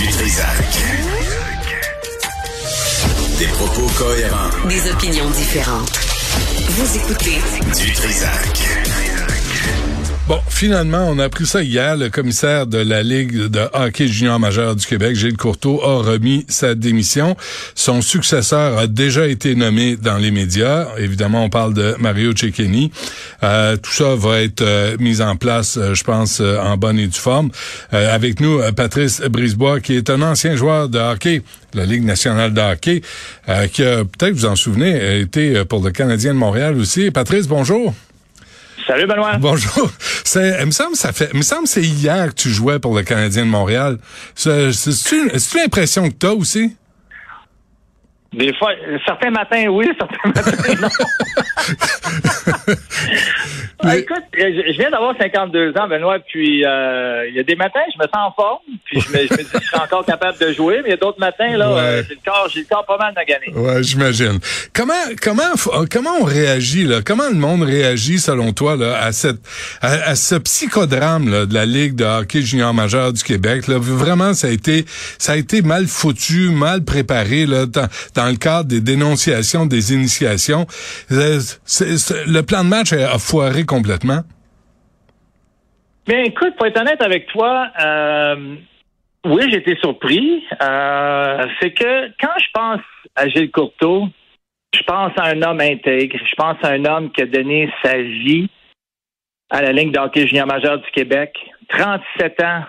Du Trisac. Des propos cohérents. Des opinions différentes. Vous écoutez Du Trisac. Bon, finalement, on a appris ça hier. Le commissaire de la Ligue de hockey junior majeur du Québec, Gilles Courteau, a remis sa démission. Son successeur a déjà été nommé dans les médias. Évidemment, on parle de Mario Cecchini. Euh, tout ça va être euh, mis en place, euh, je pense, en bonne et due forme. avec nous, Patrice Brisebois, qui est un ancien joueur de hockey la Ligue nationale de hockey, qui a, peut-être vous en souvenez, été pour le Canadien de Montréal aussi. Patrice, bonjour. Salut Benoît. Bonjour. C'est, il me semble ça fait, il me semble c'est hier que tu jouais pour le Canadien de Montréal. C'est, c'est, c'est une impression que t'as aussi? Des fois, certains matins, oui, certains matins, non. Ah, écoute, je viens d'avoir 52 ans, Benoît, puis euh, il y a des matins, je me sens en forme, puis je me, je me dis que je serai encore capable de jouer, mais il y a d'autres matins, là, euh, j'ai le corps, j'ai le corps pas mal gagner. Ouais, j'imagine. Comment, comment, euh, comment on réagit, là? Comment le monde réagit, selon toi, là, à cette, à, ce psychodrame, là, de la Ligue de hockey junior majeur du Québec, là? Vraiment, ça a été, ça a été mal foutu, mal préparé, là, dans, dans le cadre des dénonciations, des initiations. le plan de match a foiré complètement? Bien, écoute, pour être honnête avec toi, euh, oui, été surpris. Euh, c'est que quand je pense à Gilles Courteau, je pense à un homme intègre. Je pense à un homme qui a donné sa vie à la ligne d'hockey junior majeur du Québec. 37 ans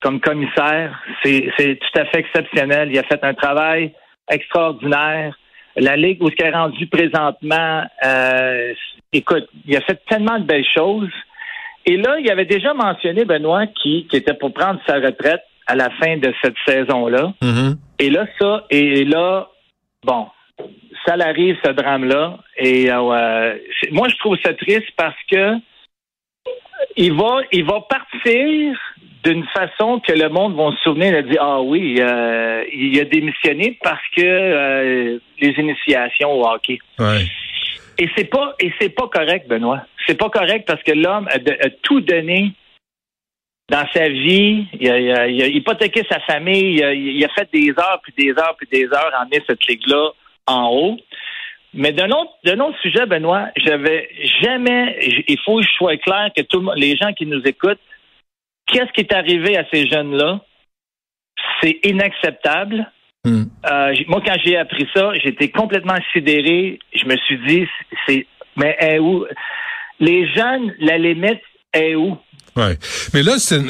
comme commissaire, c'est tout à fait exceptionnel. Il a fait un travail extraordinaire. La Ligue où ce qu'elle est rendu présentement, euh, écoute, il a fait tellement de belles choses. Et là, il avait déjà mentionné, Benoît, qui, qui était pour prendre sa retraite à la fin de cette saison-là. Mm-hmm. Et là, ça, et là, bon, ça l'arrive, ce drame-là. Et euh, moi, je trouve ça triste parce que il va, il va partir d'une façon que le monde va se souvenir de dire ah oui, euh, il a démissionné parce que euh, les initiations au hockey. Ouais. Et c'est pas et c'est pas correct, Benoît. C'est pas correct parce que l'homme a, tout donné dans sa vie. Il a, il a, hypothéqué sa famille. Il a, fait des heures puis des heures puis des heures à emmener cette ligue-là en haut. Mais d'un autre, d'un autre sujet, Benoît, j'avais jamais. Il faut que je sois clair que tout, les gens qui nous écoutent, qu'est-ce qui est arrivé à ces jeunes-là? C'est inacceptable. Hmm. Euh, moi, quand j'ai appris ça, j'étais complètement sidéré. Je me suis dit, c'est, mais où? Les jeunes, la limite est où? Ouais. Mais là, c'est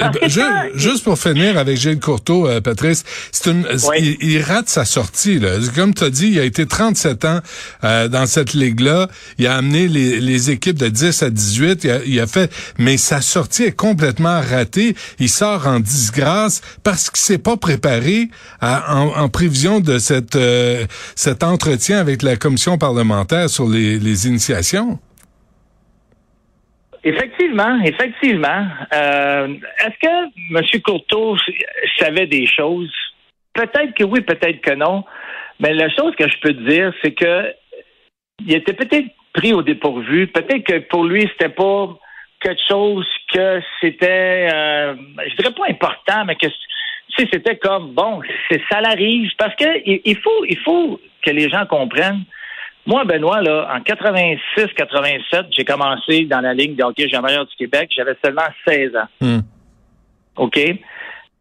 juste pour finir avec Gilles Courteau, euh, Patrice, c'est une, il, rate sa sortie. Là. Comme tu as dit, il a été 37 ans euh, dans cette ligue-là. Il a amené les, les, équipes de 10 à 18. Il a, il a, fait, mais sa sortie est complètement ratée. Il sort en disgrâce parce qu'il s'est pas préparé à, en, en, prévision de cette euh, cet entretien avec la commission parlementaire sur les, les initiations. Effectivement, effectivement. Euh, est-ce que M. Courteau savait des choses? Peut-être que oui, peut-être que non. Mais la chose que je peux te dire, c'est que il était peut-être pris au dépourvu. Peut-être que pour lui, c'était pas quelque chose que c'était, euh, je dirais pas important, mais que c'était comme bon, c'est ça l'arrive parce que il faut, il faut que les gens comprennent moi, Benoît, là, en 86-87, j'ai commencé dans la ligne de hockey junior du Québec. J'avais seulement 16 ans. Hmm. OK? Et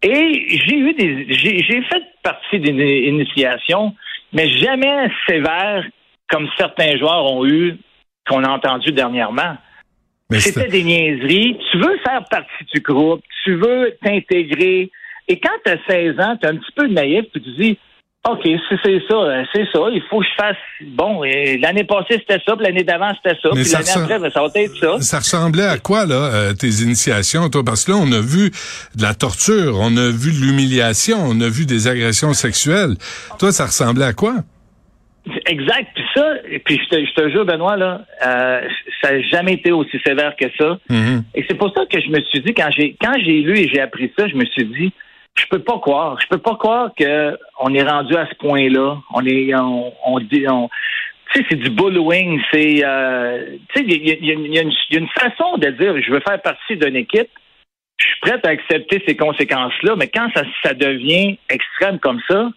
j'ai eu des. J'ai fait partie d'une initiation, mais jamais sévère comme certains joueurs ont eu, qu'on a entendu dernièrement. C'était des niaiseries. Tu veux faire partie du groupe, tu veux t'intégrer. Et quand tu as 16 ans, tu es un petit peu naïf, puis tu dis OK, c'est ça, euh, c'est ça. Il faut que je fasse. Bon, l'année passée, c'était ça, puis l'année d'avant, c'était ça, puis l'année après, ben, ça va être ça. Ça ressemblait à quoi, là, euh, tes initiations, toi? Parce que là, on a vu de la torture, on a vu de l'humiliation, on a vu des agressions sexuelles. Toi, ça ressemblait à quoi? Exact. Puis ça, puis je te, je te jure, Benoît, là, euh, ça n'a jamais été aussi sévère que ça. Mm-hmm. Et c'est pour ça que je me suis dit, quand j'ai quand j'ai lu et j'ai appris ça, je me suis dit, je peux pas croire. Je peux pas croire que on est rendu à ce point-là. On est, on, dit, on, tu sais, c'est du bullowing. C'est, euh, tu sais, il y, a, une façon de dire, je veux faire partie d'une équipe, je suis prête à accepter ces conséquences-là, mais quand ça, ça devient extrême comme ça,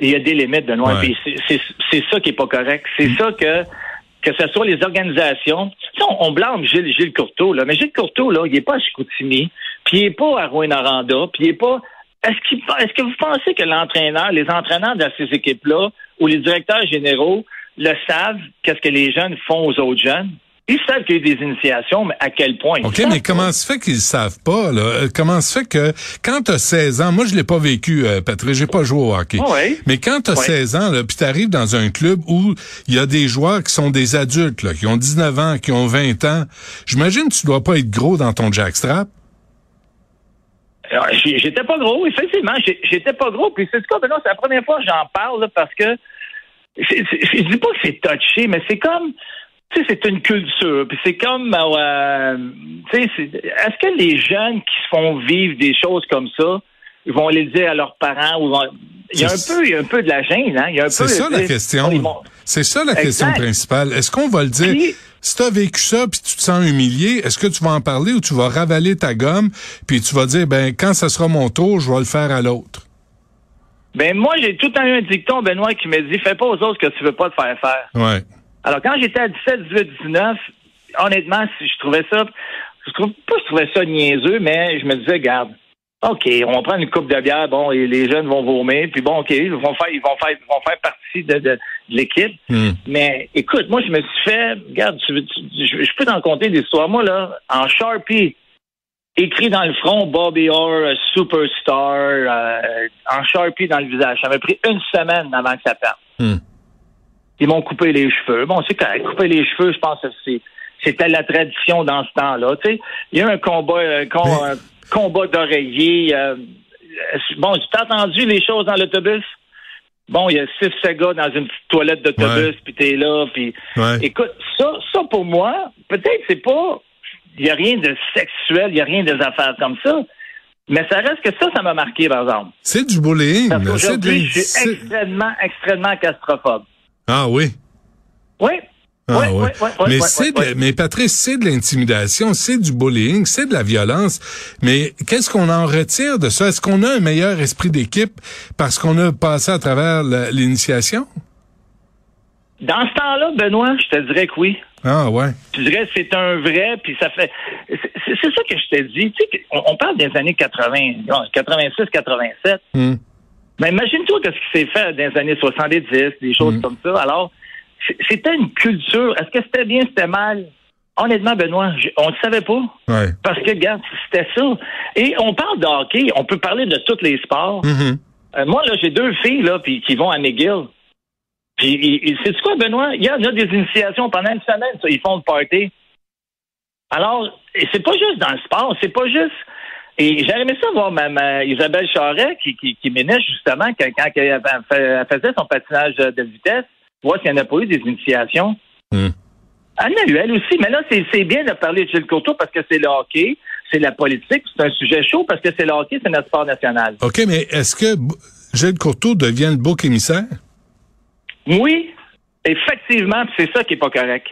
il y a des limites, de Ouais. Puis c'est- ça qui est pas correct. C'est ça que que ce soit les organisations. Tu sais, on, on blâme Gilles, Gilles Courteau, là, mais Gilles Courteau, là, il est pas à Chicoutimi, puis il est pas à Rouyn-Noranda, puis il est pas. Est-ce qu'il est-ce que vous pensez que l'entraîneur, les entraîneurs de ces équipes-là, ou les directeurs généraux le savent, qu'est-ce que les jeunes font aux autres jeunes? Ils savent qu'il y a des initiations, mais à quel point? Ils OK, savent mais pas. comment se fait qu'ils savent pas, là? Euh, Comment se fait que quand tu as 16 ans, moi je l'ai pas vécu, euh, Patrick, j'ai pas joué au hockey. Oui. Mais quand tu as Ouais. 16 ans, là, puis tu arrives dans un club où il y a des joueurs qui sont des adultes, là, qui ont 19 ans, qui ont 20 ans, j'imagine que tu dois pas être gros dans ton jackstrap. J'étais pas gros, effectivement. J'étais pas gros. Puis c'est quoi, c'est la première fois que j'en parle là, parce que je dis pas que c'est touché, mais c'est comme tu sais, c'est une culture. Puis c'est comme euh, tu sais, est-ce que les jeunes qui se font vivre des choses comme ça, ils vont les dire à leurs parents ou vont- il y a un peu, il y a un peu de la gêne, hein. Il y a un C'est ça la question. C'est ça la question principale. Est-ce qu'on va le dire? Puis- si tu as vécu ça puis tu te sens humilié, est-ce que tu vas en parler ou tu vas ravaler ta gomme puis tu vas dire ben quand ça sera mon tour, je vais le faire à l'autre? Ben moi, j'ai tout le temps eu un dicton, Benoît, qui me dit fais pas aux autres ce que tu veux pas te faire faire. Ouais. Alors, quand j'étais à 17, 18, 19, honnêtement, si je trouvais ça, je trouve pas je trouvais ça niaiseux, mais je me disais, garde, OK, on va prendre une coupe de bière, bon, et les jeunes vont vomir, puis bon, OK, ils vont faire, ils vont faire, ils vont faire partie de, de- de l'équipe. Hmm. Mais écoute, moi, je me suis fait, regarde, tu, tu- je, je peux t'en compter des histoires. Moi, là, en Sharpie, écrit dans le front Bobby Orr, superstar, euh, en Sharpie dans le visage. Ça m'a pris une semaine avant que ça parte. Hmm. Ils m'ont coupé les cheveux. Bon, c'est correct. Couper les cheveux, je pense que c'est, c'était la tradition dans ce temps-là. Tu sais, il y a eu un combat, un, com- Mais- un combat d'oreiller. euh, bon, tu t'as entendu les choses dans l'autobus? Bon, il y a six sept gars dans une petite toilette d'autobus, puis t'es là, puis Ouais. écoute, ça, ça pour moi, peut-être c'est pas, il y a rien de sexuel, il y a rien des affaires comme ça, mais ça reste que ça, ça m'a marqué par exemple. C'est du bullying. Parce qu'aujourd'hui, je suis extrêmement, extrêmement castrophobe. Ah oui. Oui. Ah, Ouais, ouais. ouais, ouais, ouais, mais c'est de- mais Patrice, c'est de l'intimidation, c'est du bullying, c'est de la violence. Mais qu'est-ce qu'on en retire de ça? Est-ce qu'on a un meilleur esprit d'équipe parce qu'on a passé à travers l'initiation? Dans ce temps-là, Benoît, je te dirais que oui. Ah ouais. Je dirais que c'est un vrai, puis ça fait. C'est ça que je t'ai dit. Tu sais, on, on parle des années 80, 86, 87. Hmm. Mais imagine-toi ce qui s'est fait dans les années 70, des choses Mm. comme ça. Alors, c'était une culture. Est-ce que c'était bien, c'était mal? Honnêtement, Benoît, on ne savait pas. Ouais. Parce que, regarde, c'était ça. Et on parle de hockey, on peut parler de tous les sports. Mhm. Euh, moi, là, j'ai deux filles là, puis qui vont à McGill. Puis, sais-tu quoi, Benoît? Il y a, il y a des initiations pendant une semaine, ça, ils font le party. Alors, c'est pas juste dans le sport, c'est pas juste. Et j'aurais aimé ça voir ma, ma Isabelle Charret qui, qui, justement quand, quand elle, faisait son patinage de vitesse, voir s'il n'y en a pas eu des initiations. Elle en a eu, elle aussi. Mais là, c'est bien de parler de Gilles Courtois parce que c'est le hockey, c'est la politique, c'est un sujet chaud parce que c'est le hockey, c'est notre sport national. OK, mais est-ce que Gilles Courteau devient le beau émissaire? Oui, effectivement, c'est ça qui est pas correct.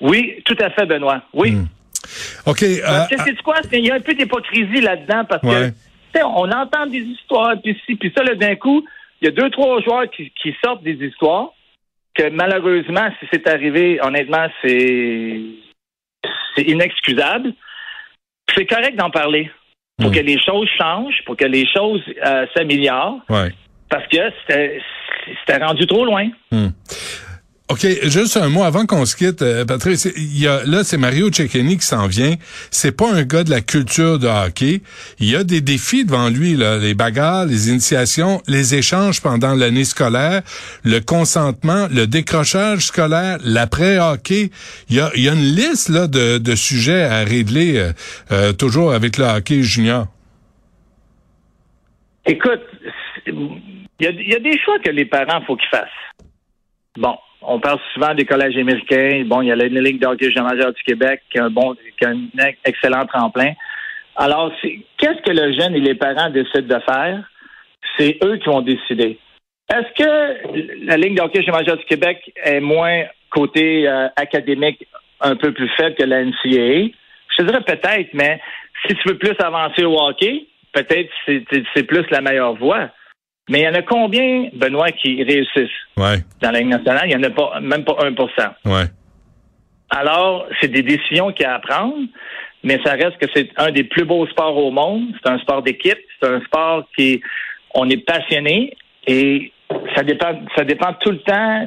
Oui, tout à fait, Benoît. Oui. Hmm. OK. Parce euh, que c'est quoi? Il y a un peu d'hypocrisie là-dedans parce Ouais. que on entend des histoires, puis ci, puis ça, d'un coup, il y a deux, trois joueurs qui, qui sortent des histoires que malheureusement, si c'est arrivé, honnêtement, c'est c'est inexcusable. C'est correct d'en parler pour Hmm. que les choses changent, pour que les choses euh, s'améliorent, ouais. parce que c'était c'était rendu trop loin. Hmm. OK, juste un mot avant qu'on se quitte, euh, Patrice. Il y a, là, c'est Mario Cecchini qui s'en vient. C'est pas un gars de la culture de hockey. Il y a des défis devant lui, là, les bagarres, les initiations, les échanges pendant l'année scolaire, le consentement, le décrochage scolaire, l'après-hockey. Il y a, y a une liste là de, de sujets à régler, euh, euh, toujours avec le hockey junior. Écoute, il y, a, il y a des choix que les parents, faut qu'ils fassent. Bon, on parle souvent des collèges américains. Bon, il y a la Ligue de hockey junior majeur du Québec qui a un bon, qui a un ex- excellent tremplin. Alors, qu'est-ce que le jeune et les parents décident de faire? C'est eux qui vont décider. Est-ce que la Ligue de hockey junior majeur du Québec est moins côté euh, académique un peu plus faible que la NCAA? Je te dirais peut-être, mais si tu veux plus avancer au hockey, peut-être c'est plus la meilleure voie. Mais il y en a combien, Benoît, qui réussissent? Ouais, dans la Ligue nationale? Il n'y en a pas, même pas 1 ouais. Alors, c'est des décisions qu'il y a à prendre, mais ça reste que c'est un des plus beaux sports au monde. C'est un sport d'équipe, c'est un sport qui on est passionné et ça dépend, ça dépend tout le temps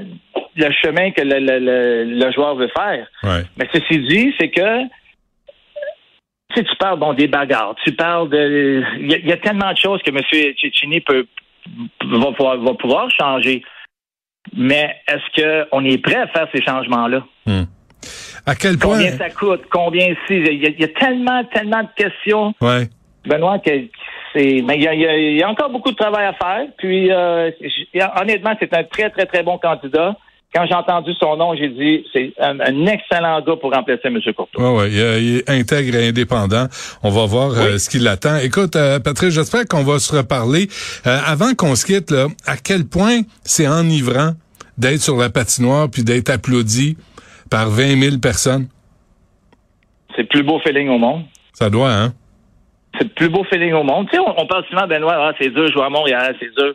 le chemin que le, le- le- le joueur veut faire. Ouais. Mais ceci dit, c'est que tu sais, tu parles bon, des bagarres, tu parles de. Il y, y a tellement de choses que M. Cecchini peut va pouvoir, va pouvoir changer. Mais est-ce qu'on est prêt à faire ces changements-là? Hmm. À quel point... Combien ça coûte? Combien si? Il y, a, il y a tellement, tellement de questions, Ouais. Benoît, que c'est. Mais il y, a, il y encore beaucoup de travail à faire. Puis, euh, honnêtement, c'est un très, très, très bon candidat. Quand j'ai entendu son nom, j'ai dit c'est un, un excellent gars pour remplacer M. Courtois. Ouais, ouais, il, est- intègre et indépendant. On va voir euh, ce qui l'attend. Écoute, euh, Patrick, j'espère qu'on va se reparler. Euh, avant qu'on se quitte, là, à quel point c'est enivrant d'être sur la patinoire puis d'être applaudi par 20 000 personnes? C'est le plus beau feeling au monde. Ça doit, hein? C'est le plus beau feeling au monde. Tu sais, on, on parle souvent, Benoît, ah, c'est dur jouer à Montréal, c'est dur.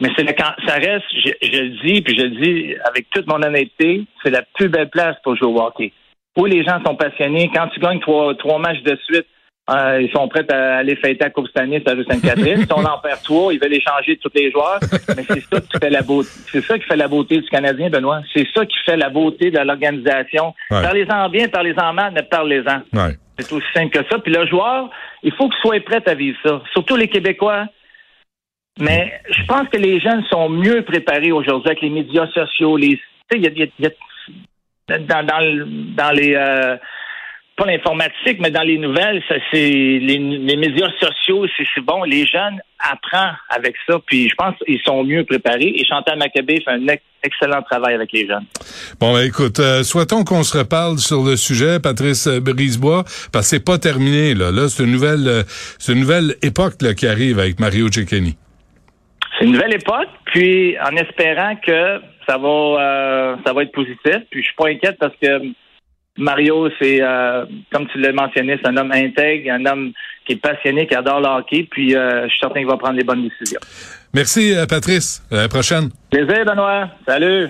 Mais c'est le, quand ça reste, je, je le dis, puis je le dis avec toute mon honnêteté, c'est la plus belle place pour jouer au hockey. Où les gens sont passionnés. Quand tu gagnes trois, trois matchs de suite, euh, ils sont prêts à aller fêter à Coupe Stanley, à Sainte-Catherine. si on en perd trois, ils veulent échanger tous les joueurs. Mais c'est ça qui fait la beauté. C'est ça qui fait la beauté du Canadien, Benoît. C'est ça qui fait la beauté de l'organisation. Ouais. Parlez-en bien, parlez-en mal, mais parlez-en. Ouais. C'est aussi simple que ça. Puis le joueur, il faut qu'il soit prêt à vivre ça. Surtout les Québécois. Mais je pense que les jeunes sont mieux préparés aujourd'hui avec les médias sociaux. Les, il y a, y a- dans, dans, dans les euh, pas l'informatique, mais dans les nouvelles, ça, c'est les, les médias sociaux, c'est bon. Les jeunes apprennent avec ça, puis je pense qu'ils sont mieux préparés. Et Chantal Maccabé fait un ex- excellent travail avec les jeunes. Bon, ben, écoute, euh, souhaitons qu'on se reparle sur le sujet, Patrice Brisebois, parce que c'est pas terminé, là. Là, c'est une nouvelle, euh, c'est une nouvelle époque, là, qui arrive avec Mario Cecchini. C'est une nouvelle époque, puis en espérant que ça va euh, ça va être positif. Puis je suis pas inquiète parce que Mario, c'est euh, comme tu l'as mentionné, c'est un homme intègre, un homme qui est passionné, qui adore le hockey, puis euh, je suis certain qu'il va prendre les bonnes décisions. Merci, euh, Patrice. À la prochaine. Plaisir, Benoît. Salut.